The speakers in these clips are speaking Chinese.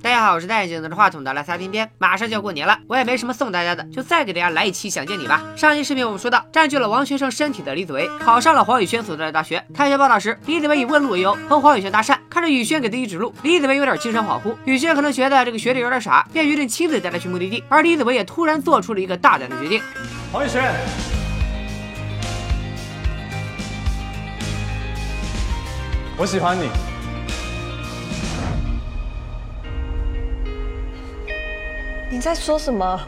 大家好，我是戴眼镜拿着话筒的来撒边边。马上就要过年了，我也没什么送大家的，就再给大家来一期想见你吧。上期视频我们说到，占据了王学胜身体的李子维考上了黄宇轩所在的大学。开学报道时，李子维以问路为由和黄宇轩搭讪，看着宇轩给自己指路，李子维有点精神恍惚。宇轩可能觉得这个学弟有点傻，便决定亲自带他去目的地。而李子维也突然做出了一个大胆的决定。黄宇轩，我喜欢你。你在说什么？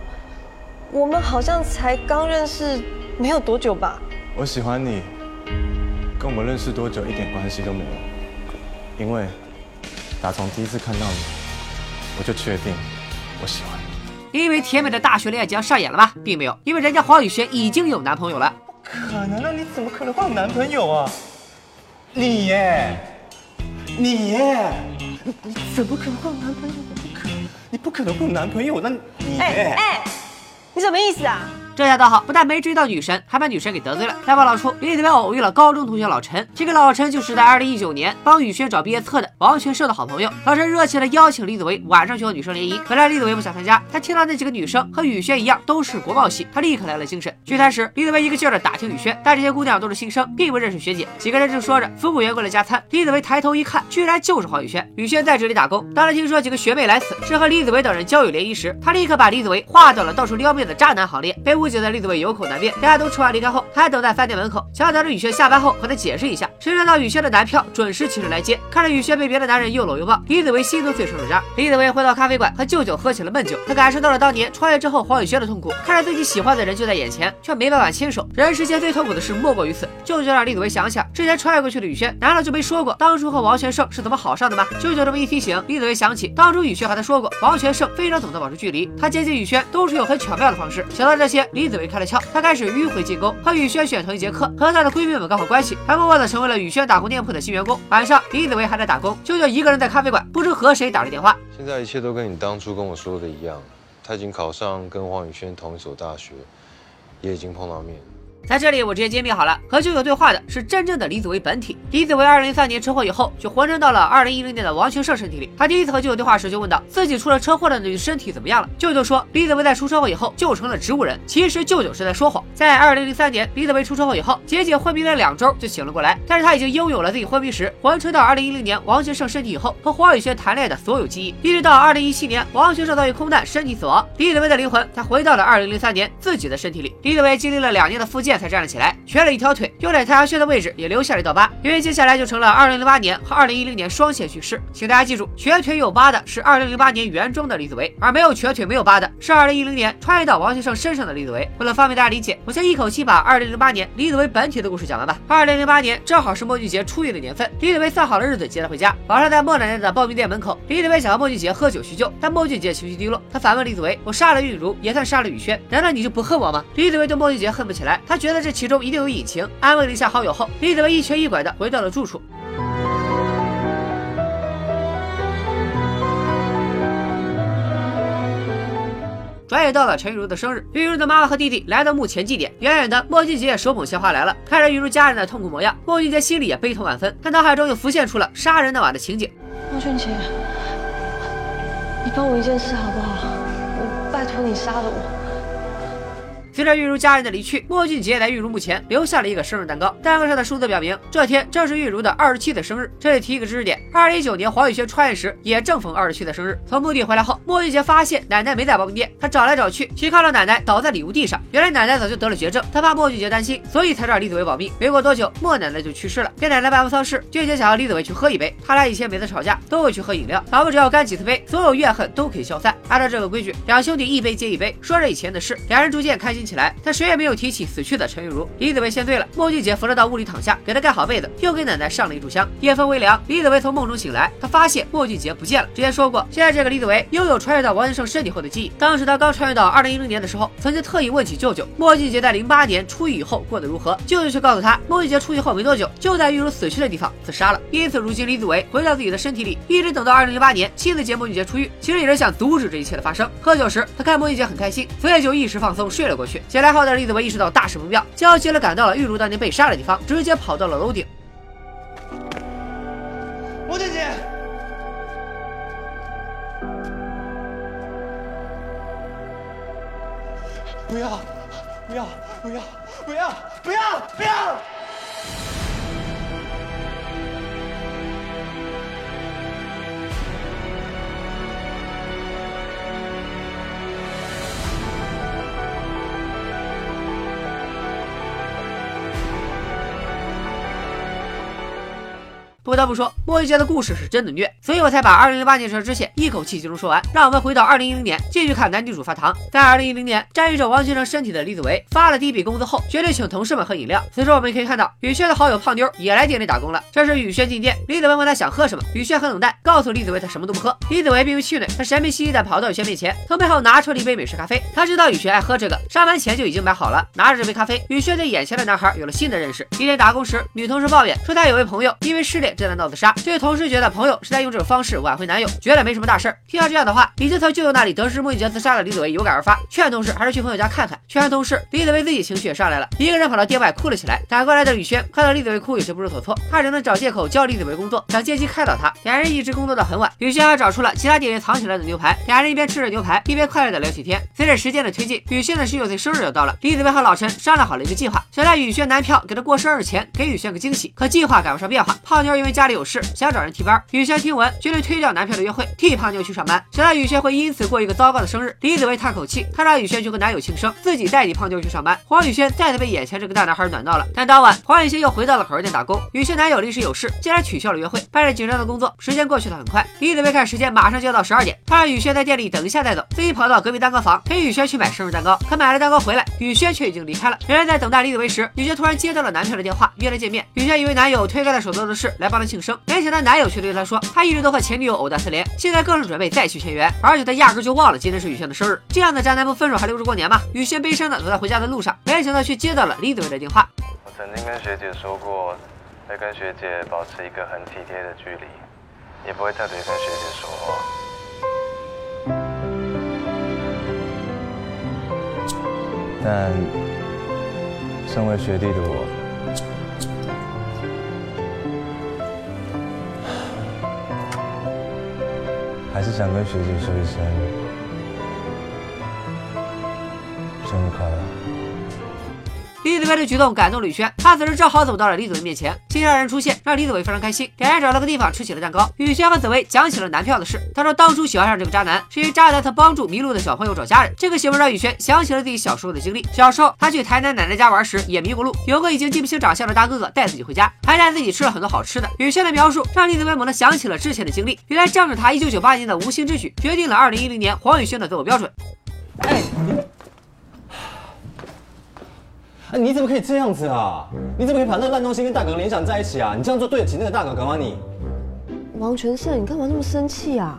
我们好像才刚认识没有多久吧？我喜欢你，跟我们认识多久一点关系都没有。因为打从第一次看到你，我就确定我喜欢你。你以为甜美的大学恋爱将上演了吗？并没有，因为人家黄宇轩已经有男朋友了。不可能啊！你怎么可能会有男朋友啊？你耶，你耶，你怎么可能会有男朋友？你不可能会有男朋友，那你哎哎，你什么意思啊？这下倒好，不但没追到女神，还把女神给得罪了。再报道出李子维偶遇了高中同学老陈，这个老陈就是在二零一九年帮宇轩找毕业册的王全胜的好朋友。老陈热情的邀请李子维晚上去和女生联谊，本来李子维不想参加，他听到那几个女生和宇轩一样都是国贸系，他立刻来了精神。聚餐时，李子维一个劲儿的打听宇轩，但这些姑娘都是新生，并不认识学姐。几个人正说着，服务员过来加餐，李子维抬头一看，居然就是黄雨轩。雨轩在这里打工，当他听说几个学妹来此是和李子维等人交友联谊时，他立刻把李子维划到了到处撩妹的渣男行列。被误就在李子维有口。难辩，大家都吃完离开后，他还等在饭店门口，想等着雨轩下班后和他解释一下。谁料到雨轩的男票准时起身来接，看着雨轩被别的男人又搂又抱，李子维心都碎成了渣。李子维回到咖啡馆，和舅舅喝起了闷酒。他感受到了当年创业之后黄雨轩的痛苦，看着自己喜欢的人就在眼前，却没办法牵手。人世间最痛苦的事莫过于此。舅舅让李子维想想之前穿越过去的雨轩，难道就没说过当初和王全胜是怎么好上的吗？舅舅这么一提醒，李子维想起当初雨轩和他说过，王全胜非常懂得保持距离，他接近雨轩都是用很巧妙的方式。想到这些，李李子维开了窍，他开始迂回进攻。和雨轩选同一节课，和她的闺蜜们搞好关系，还默默的成为了雨轩打工店铺的新员工。晚上，李子维还在打工，舅舅一个人在咖啡馆，不知和谁打了电话。现在一切都跟你当初跟我说的一样，他已经考上跟黄雨轩同一所大学，也已经碰到面。在这里，我直接揭秘好了，和舅舅对话的是真正的李子维本体。李子维二零零三年车祸以后，就浑身到了二零一零年的王全胜身体里。他第一次和舅舅对话时，就问到自己出了车祸的那具身体怎么样了。舅舅说，李子维在出车祸以后就成了植物人。其实舅舅是在说谎。在二零零三年，李子维出车祸以后，仅仅昏迷了两周就醒了过来，但是他已经拥有了自己昏迷时浑身到二零一零年王全胜身体以后和黄雨萱谈恋爱的所有记忆，一直到二零一七年王全胜遭遇空难身体死亡，李子维的灵魂才回到了二零零三年自己的身体里。李子维经历了两年的复健才站了起来。瘸了一条腿，用在太阳穴的位置也留下了一道疤，因为接下来就成了二零零八年和二零一零年双线叙事。请大家记住，瘸腿有疤的是二零零八年原装的李子维，而没有瘸腿没有疤的是二零一零年穿越到王先生身上的李子维。为了方便大家理解，我先一口气把二零零八年李子维本体的故事讲完吧。二零零八年正好是莫俊杰出狱的年份，李子维算好了日子接他回家。晚上在莫奶奶的刨冰店门口，李子维想和莫俊杰喝酒叙旧，但莫俊杰情绪低落，他反问李子维：“我杀了玉茹，也算杀了雨轩，难道你就不恨我吗？”李子维对莫俊杰恨不起来，他觉得这其中一定。有隐情，安慰了一下好友后，李子维一瘸一拐的回到了住处。转眼到了陈玉茹的生日，玉茹的妈妈和弟弟来到墓前祭奠。远远的，莫俊杰也手捧鲜花来了。看着玉茹家人的痛苦模样，莫俊杰心里也悲痛万分。他脑海中又浮现出了杀人那晚的情景。莫俊杰，你帮我一件事好不好？我拜托你杀了我。随着玉茹家人的离去，莫俊杰在玉茹墓前留下了一个生日蛋糕。蛋糕上的数字表明，这天正是玉茹的二十七岁生日。这里提一个知识点：二零一九年黄宇轩穿越时也正逢二十七岁生日。从墓地回来后，莫俊杰发现奶奶没在刨冰店，他找来找去，却看到奶奶倒在礼物地上。原来奶奶早就得了绝症，他怕莫俊杰担心，所以才让李子维保密。没过多久，莫奶奶就去世了。给奶奶办完丧事，俊杰想要李子维去喝一杯。他俩以前每次吵架都会去喝饮料，仿佛只要干几次杯，所有怨恨都可以消散。按照这个规矩，两兄弟一杯接一杯，说着以前的事，两人逐渐开心起来。但谁也。没有提起死去的陈玉茹，李子维先醉了。莫俊杰扶着到屋里躺下，给他盖好被子，又给奶奶上了一炷香。夜风微凉，李子维从梦中醒来，他发现莫俊杰不见了。之前说过，现在这个李子维拥有穿越到王先生身体后的记忆。当时他刚穿越到二零一零年的时候，曾经特意问起舅舅，莫俊杰在零八年出狱以后过得如何。舅舅却告诉他，莫俊杰出狱后没多久，就在玉茹死去的地方自杀了。因此，如今李子维回到自己的身体里，一直等到二零零八年亲自接莫俊杰出狱，其实也是想阻止这一切的发生。喝酒时，他看莫俊杰很开心，所以就一时放松睡了过去。醒来后的李子维意识到大事不妙，焦急的赶到了玉茹当年被杀的地方，直接跑到了楼顶。吴姐姐。不要不要不要不要不要不要。不得不说，莫一杰的故事是真的虐，所以我才把二零零八年这支线一口气集中说完。让我们回到二零一零年，继续看男女主发糖。在二零一零年，占据着王先生身体的李子维发了第一笔工资后，决定请同事们喝饮料。此时我们可以看到，宇轩的好友胖妞也来店里打工了。这时宇轩进店，李子维问他想喝什么，宇轩很冷淡，告诉李子维他什么都不喝。李子维并不气馁，他神秘兮兮的跑到宇轩面前，从背后拿出了一杯美式咖啡。他知道宇轩爱喝这个，上班前就已经买好了。拿着这杯咖啡，宇轩对眼前的男孩有了新的认识。一天打工时，女同事抱怨说，她有位朋友因为失恋正在闹自杀。这位同事觉得朋友是在用这种方式挽回男友，觉得没什么大事儿。听到这样的话，已经从舅舅那里得知莫一杰自杀的李子维有感而发，劝同事还是去朋友家看看。劝完同事，李子维自己情绪也上来了，一个人跑到店外哭了起来。赶过来的宇轩看到李子维哭，有些不知所措，他只能找借口教李子维工作，想借机开导他。两人一直工作到很晚，宇轩还找出了其他店员藏起来的牛排，两人一边吃着牛排，一边快乐的聊起天。随着时间的推进，宇轩的十九岁生日要到了，李子维和老陈商量好了一个计划，想在宇轩男票给他过生日前给宇轩个惊喜。可计划赶不上变化，胖妞因为家里有事想找人替班。宇轩听闻，决定推掉男票的约会，替胖妞去上班。想到宇轩会因此过一个糟糕的生日，李子维叹口气，他让宇轩去和男友庆生，自己代替胖妞去上班。黄宇轩再次被眼前这个大男孩暖到了。但当晚，黄宇轩又回到了烤肉店打工。宇轩男友临时有事，竟然取消了约会，办着紧张的工作。时间过去的很快，李子维看时间，马上就要到十二点，他让宇轩在店里等一下再走，自己跑到隔壁蛋糕房陪宇轩去买生日蛋糕。可买了蛋糕回来，宇轩却已经离开了。两人在等待李子维时，宇轩突然接到了男票的电话，约了见面。宇轩以为男友推开了手头的事来帮他庆生，没想到男友却对他说，他一直都和前女友藕断丝连，现在更是准备再续前缘，而且他压根就忘了今天是宇轩的生日。这样的渣男不分手还留着过年吗？宇轩悲伤的走在回家的路上，没想到却接到了李子维的电话。我曾经跟学姐说过，会跟学姐保持一个很体贴的距离，也不会特别跟学姐说话。但身为学弟的我，想跟学姐说一声生日快乐。李子维的举动感动了宇轩，他此时正好走到了李子维面前，新上人出现让李子维非常开心，两人找了个地方吃起了蛋糕。宇轩和紫薇讲起了男票的事，他说当初喜欢上这个渣男是因为渣男曾帮助迷路的小朋友找家人。这个新闻让宇轩想起了自己小时候的经历，小时候他去台南奶奶家玩时也迷过路，有个已经记不清长相的大哥哥带自己回家，还带自己吃了很多好吃的。宇轩的描述让李子维猛地想起了之前的经历，原来正是他1998年的无心之举决定了2010年黄宇轩的择偶标准。哎，哎，你怎么可以这样子啊？你怎么可以把那个烂东西跟大哥联想在一起啊？你这样做对得起那个大哥哥吗？你？王全胜，你干嘛那么生气啊？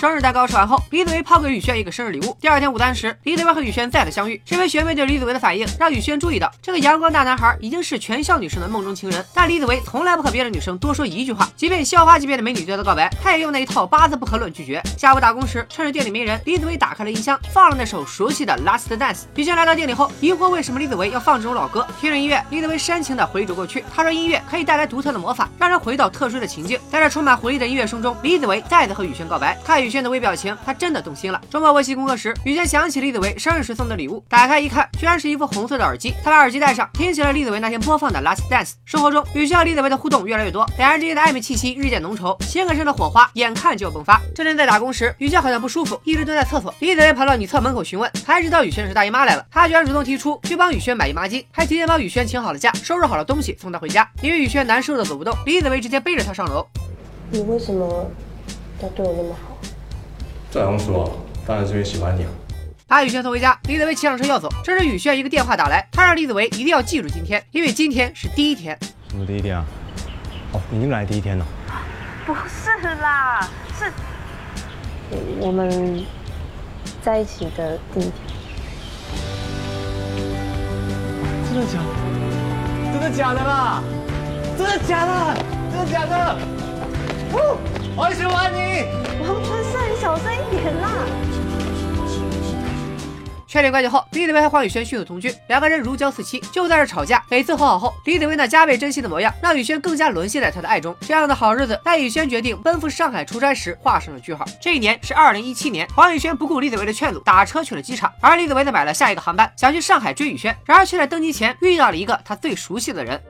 生日蛋糕吃完后，李子维抛给宇轩一个生日礼物。第二天午餐时，李子维和宇轩再次相遇。身为学妹对李子维的反应让宇轩注意到，这个阳光大男孩已经是全校女生的梦中情人。但李子维从来不和别的女生多说一句话，即便校花级别的美女对他告白，他也用那一套八字不可论拒绝。下午打工时，趁着店里没人，李子维打开了音箱，放了那首熟悉的《Last Dance》。宇轩来到店里后，疑惑为什么李子维要放这首老歌。听着音乐，李子维煽情的回忆着过去。他说音乐可以带来独特的魔法，让人回到特殊的情境。在这充满回忆的音乐声中，李子维再次和宇轩告白。看宇轩的微表情，他真的动心了。周末温习功课时，宇轩想起李子维生日时送的礼物，打开一看，居然是一副红色的耳机。他把耳机戴上，听起了李子维那天播放的《Last Dance》。生活中，宇轩和李子维的互动越来越多，两人之间的暧昧气息日渐浓稠，情感上的火花眼看就要迸发。这天在打工时，宇轩好像不舒服，一直蹲在厕所。李子维跑到女厕门口询问，才知道宇轩是大姨妈来了。他居然主动提出去帮宇轩买姨妈巾，还提前帮宇轩请好了假，收拾好了东西送他回家。因为宇轩难受的走不动，李子维直接背着他上楼。你为什么要对我那么好？这还用说？当然是因为喜欢你啊！把宇轩送回家，李子维骑上车要走。这时雨轩一个电话打来，他让李子维一定要记住今天，因为今天是第一天。什么第一天啊？哦，已经来第一天了。不是啦，是我们在一起的第一天。真的假的？真的假的啦？真的假的？真的假的？哦，我喜欢你。小声一点啦！确定关系后，李子维和黄宇轩迅速同居，两个人如胶似漆。就在这吵架，每次和好后，李子维那加倍珍惜的模样，让宇轩更加沦陷在他的爱中。这样的好日子，在宇轩决定奔赴上海出差时画上了句号。这一年是二零一七年，黄宇轩不顾李子维的劝阻，打车去了机场，而李子维则买了下一个航班，想去上海追宇轩。然而却在登机前遇到了一个他最熟悉的人。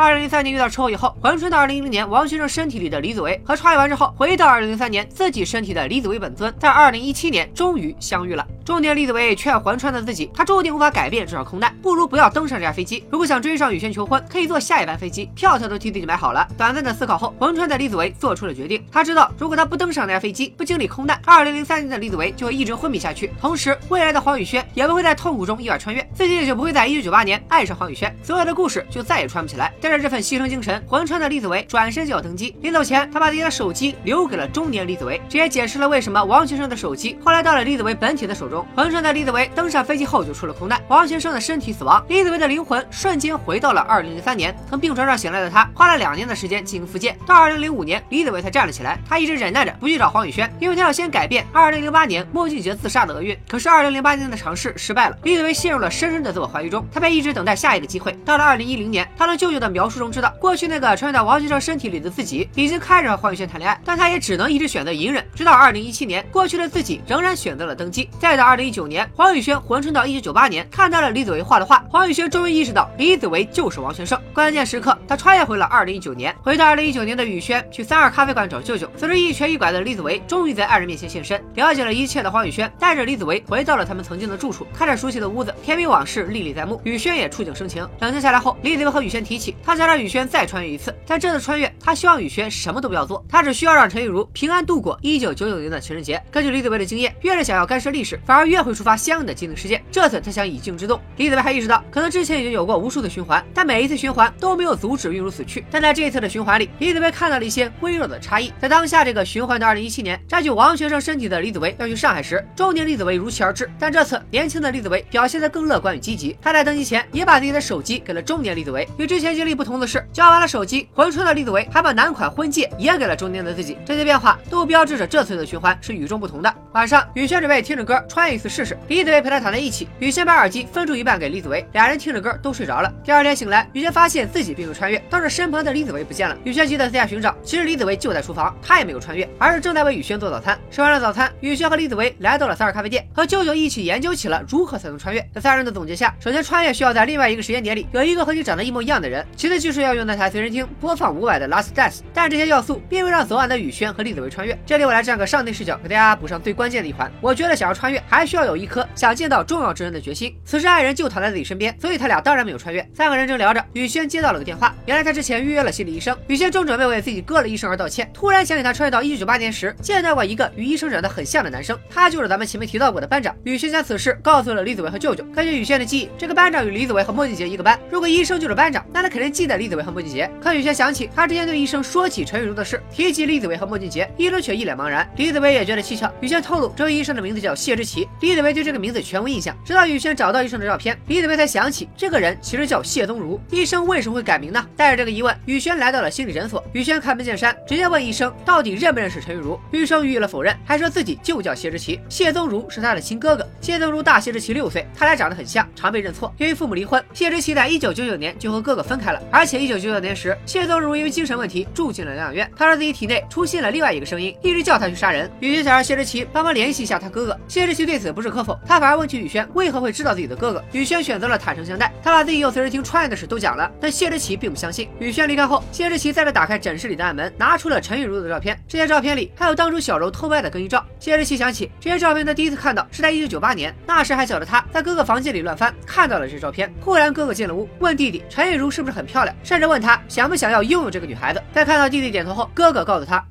二零零三年遇到车祸以后，魂穿到二零一零年王学正身体里的李子维，和穿越完之后回到二零零三年自己身体的李子维本尊，在二零一七年终于相遇了。中年李子维劝魂穿的自己，他注定无法改变这场空难，不如不要登上这架飞机。如果想追上雨轩求婚，可以坐下一班飞机，票票都替自己买好了。短暂的思考后，魂穿的李子维做出了决定。他知道，如果他不登上那架飞机，不经历空难，二零零三年的李子维就会一直昏迷下去，同时未来的黄宇轩也不会在痛苦中意外穿越，自己也就不会在一九九八年爱上黄宇轩，所有的故事就再也穿不起来。带着这份牺牲精神，魂穿的李子维转身就要登机。临走前，他把自己的手机留给了中年李子维，这也解释了为什么王先生的手机后来到了李子维本体的手中。魂穿的李子维登上飞机后就出了空难，王先生的身体死亡，李子维的灵魂瞬间回到了二零零三年。从病床上醒来的他，花了两年的时间进行复健，到二零零五年，李子维才站了起来。他一直忍耐着不去找黄宇轩，因为他要先改变二零零八年莫俊杰自杀的厄运。可是二零零八年的尝试失败了，李子维陷入了深深的自我怀疑中。他便一直等待下一个机会。到了二零一零年，他的舅舅的描述中知道过。去那个穿越到王先生身体里的自己，已经开始和黄宇轩谈恋爱，但他也只能一直选择隐忍，直到二零一七年，过去的自己仍然选择了登基。再到二零一九年，黄宇轩魂穿到一九九八年，看到了李子维画的画，黄宇轩终于意识到李子维就是王先生。关键时刻，他穿越回了二零一九年，回到二零一九年的宇轩去三二咖啡馆找舅舅，此时一瘸一拐的李子维终于在爱人面前现身，了解了一切的黄宇轩带着李子维回到了他们曾经的住处，看着熟悉的屋子，甜蜜往事历历在目，宇轩也触景生情。冷静下来后，李子维和宇轩提起，他想让宇轩再穿越一次，但这。次穿越，他希望宇轩什么都不要做，他只需要让陈玉茹平安度过一九九九年的情人节。根据李子维的经验，越是想要干涉历史，反而越会触发相应的既定事件。这次他想以静制动。李子维还意识到，可能之前已经有过无数的循环，但每一次循环都没有阻止玉茹死去。但在这一次的循环里，李子维看到了一些微弱的差异。在当下这个循环的二零一七年，占据王学生身体的李子维要去上海时，中年李子维如期而至。但这次年轻的李子维表现得更乐观与积极。他在登机前也把自己的手机给了中年李子维。与之前经历不同的是，交完了手机，魂穿的李子维还把男款婚戒也给了中年的自己，这些变化都标志着这次的循环是与众不同的。晚上，宇轩准备听着歌穿越一次试试，李子维陪他躺在一起，宇轩把耳机分出一半给李子维，俩人听着歌都睡着了。第二天醒来，宇轩发现自己并没有穿越，倒是身旁的李子维不见了。宇轩急得四下寻找，其实李子维就在厨房，他也没有穿越，而是正在为宇轩做早餐。吃完了早餐，宇轩和李子维来到了三儿咖啡店，和舅舅一起研究起了如何才能穿越。在三人的总结下，首先穿越需要在另外一个时间点里有一个和你长得一模一样的人，其次就是要用那台随身听播放伍佰的 Last Dance，但这些要素。并未让昨晚的雨轩和栗子维穿越。这里我来站个上帝视角，给大家补上最关键的一环。我觉得想要穿越，还需要有一颗想见到重要之人的决心。此时爱人就躺在自己身边，所以他俩当然没有穿越。三个人正聊着，雨轩接到了个电话，原来他之前预约了心理医生。雨轩正准备为自己割了医生而道歉，突然想起他穿越到一九九八年时见到过一个与医生长得很像的男生，他就是咱们前面提到过的班长。雨轩将此事告诉了李子维和舅舅。根据雨轩的记忆，这个班长与李子维和莫俊杰一个班。如果医生就是班长，那他肯定记得李子维和莫俊杰。可雨轩想起他之前对医生说起陈雨茹的事，提及李子维和莫俊杰，医生却一脸茫然。李子维也觉得蹊跷。雨轩透露，这位医生的名字叫谢之奇。李子维对这个名字全无印象，直到雨轩找到医生的照片，李子维才想起这个人其实叫谢宗儒。医生为什么会改名呢？带着这个疑问，雨轩来到了心理诊所。雨轩开门见山，直接问医生到底认不认识陈玉茹。医生予以了否认，还说自己就叫谢之奇，谢宗儒是他的亲哥哥。谢宗儒大谢之奇六岁，他俩长得很像，常被认错。由于父母离婚，谢之奇在一九九九年就和哥哥分开了。而且一九九九年时，谢宗儒因为精神问题住进了疗养院。他说自己体内出现了另外一个声音，一直叫他去杀人。雨轩想让谢之奇帮忙联系一下他哥哥。谢之奇对此不置可否，他反而问起雨轩为何会知道自己的哥哥。雨轩选择了坦诚相待，他把自己用随身听穿越的事都讲了，但谢之奇并不相信。雨轩离开后，谢之奇再次打开诊室里的暗门，拿出了陈雨茹的照片。这些照片里还有当初小柔偷拍的更衣照。谢之奇想起这些照片，他第一次看到是在一九九八年，那时还小的他在哥哥房间里乱翻，看到了这照片。忽然哥哥进了屋，问弟弟陈雨茹是不是很漂亮，甚至问他想不想要拥有这个女孩子。在看到弟弟点头后，哥哥告诉他。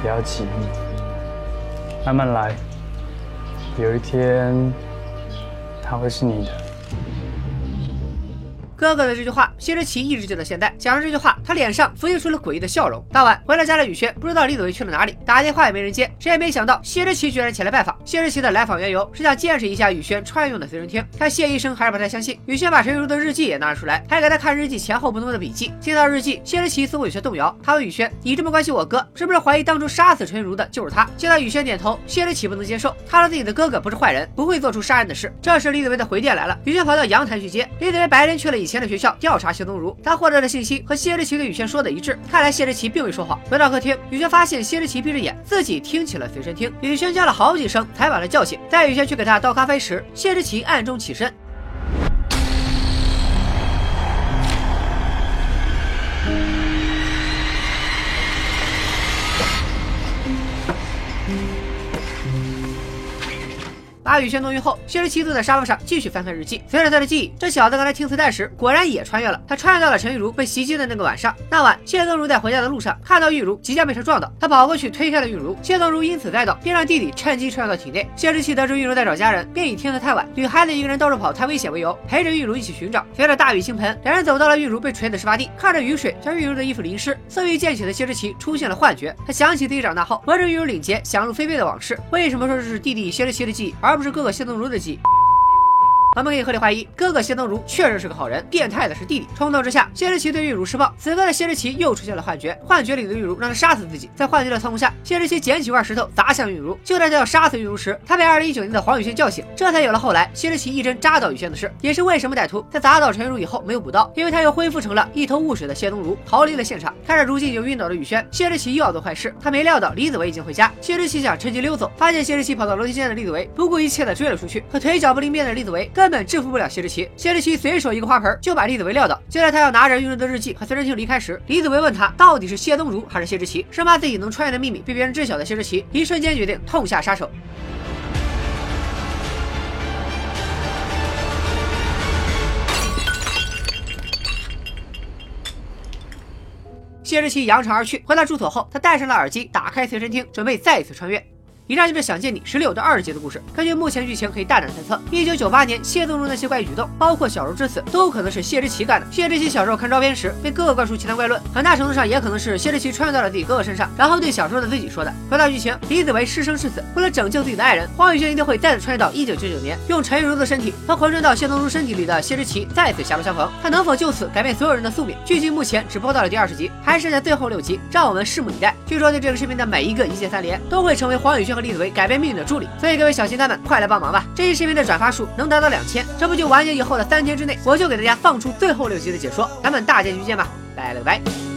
不要急，慢慢来。有一天，他会是你的。哥哥的这句话，谢之奇一直记到现在。讲完这句话，他脸上浮现出了诡异的笑容。当晚回到家的雨轩不知道李子维去了哪里，打电话也没人接，谁也没想到谢之奇居然前来拜访。谢之奇的来访缘由是想见识一下雨轩穿用的随身听。看谢医生还是不太相信。雨轩把陈玉茹的日记也拿了出来，还给他看日记前后不同的笔记。听到日记，谢之奇似乎有些动摇。他问雨轩：“你这么关心我哥，是不是怀疑当初杀死陈玉茹的就是他？”见到雨轩点头，谢之奇不能接受。他说自己的哥哥不是坏人，不会做出杀人的事。这时李子维的回电来了，雨轩跑到阳台去接。李子维白天去了以前的学校调查谢宗儒，他获得的信息和谢之奇对雨轩说的一致。看来谢之奇并未说谎。回到客厅，雨轩发现谢之奇闭着眼，自己听起了随身听。雨轩叫了好几声才把他叫醒。在雨轩去给他倒咖啡时，谢之奇暗中起身。阿雨轩弄晕后，谢之奇坐在沙发上继续翻看日记。随着他的记忆，这小子刚才听磁带时果然也穿越了。他穿越到了陈玉茹被袭击的那个晚上。那晚，谢东如在回家的路上看到玉茹即将被车撞倒，他跑过去推开了玉茹。谢东如因此栽倒，并让弟弟趁机穿越到体内。谢之奇得知玉茹在找家人，便以天色太晚，女孩子一个人到处跑太危险为由，陪着玉茹一起寻找。随着大雨倾盆，两人走到了玉茹被锤的事发地，看着雨水将玉茹的衣服淋湿，色欲渐起的谢之奇出现了幻觉。他想起自己长大后围着玉茹领结想入非非的往事。为什么说这是弟弟谢之奇的记忆，而不是哥哥谢东如的？我们可以合理怀疑，哥哥谢东如确实是个好人，变态的是弟弟。冲动之下，谢之奇对玉茹施暴。此刻的谢之奇又出现了幻觉，幻觉里的玉茹让他杀死自己。在幻觉的操控下，谢之奇捡起块石头砸向玉茹。就在他要杀死玉茹时，他被二零一九年的黄宇轩叫醒，这才有了后来谢之奇一针扎到雨轩的事。也是为什么歹徒在砸倒陈玉茹以后没有补刀，因为他又恢复成了一头雾水的谢东如，逃离了现场。看着如今已经晕倒的雨轩，谢之奇又要做坏事。他没料到李子维已经回家，谢之奇想趁机溜走，发现谢之奇跑到楼梯间的李子维不顾一切的追了出去。可腿脚不灵便的李子维根本制服不了谢之。谢之奇随手一个花盆就把李子维撂倒。就在他要拿着玉茹的日记和随身听离开时，李子维问他到底是谢东如还是谢之奇，生怕自己能穿越的秘密被别人知晓的谢之奇，一瞬间决定痛下杀手。谢之奇扬长而去，回到住所后，他戴上了耳机，打开随身听，准备再次穿越。以上就是《想见你》十六到二十集的故事。根据目前剧情，可以大胆猜测，一九九八年谢东如那些怪异举动，包括小柔之死，都可能是谢之奇干的。谢之奇小时候看照片时，被哥哥灌输奇谈怪论，很大程度上也可能是谢之奇穿越到了自己哥哥身上，然后对小时候的自己说的。回到剧情，李子维是生是死，为了拯救自己的爱人，黄宇轩一定会再次穿越到一九九九年，用陈玉茹的身体和浑身到谢东如身体里的谢之奇再次狭路相逢。他能否就此改变所有人的宿命？剧情目前只播到了第二十集，还剩下最后六集，让我们拭目以待。据说对这个视频的每一个一键三连，都会成为黄宇轩和李子维改变命运。的助理，所以各位小心肝们，快来帮忙吧！这期视频的转发数能达到两千，这不就完结以后的三天之内，我就给大家放出最后六集的解说，咱们大结局见吧，拜了个拜。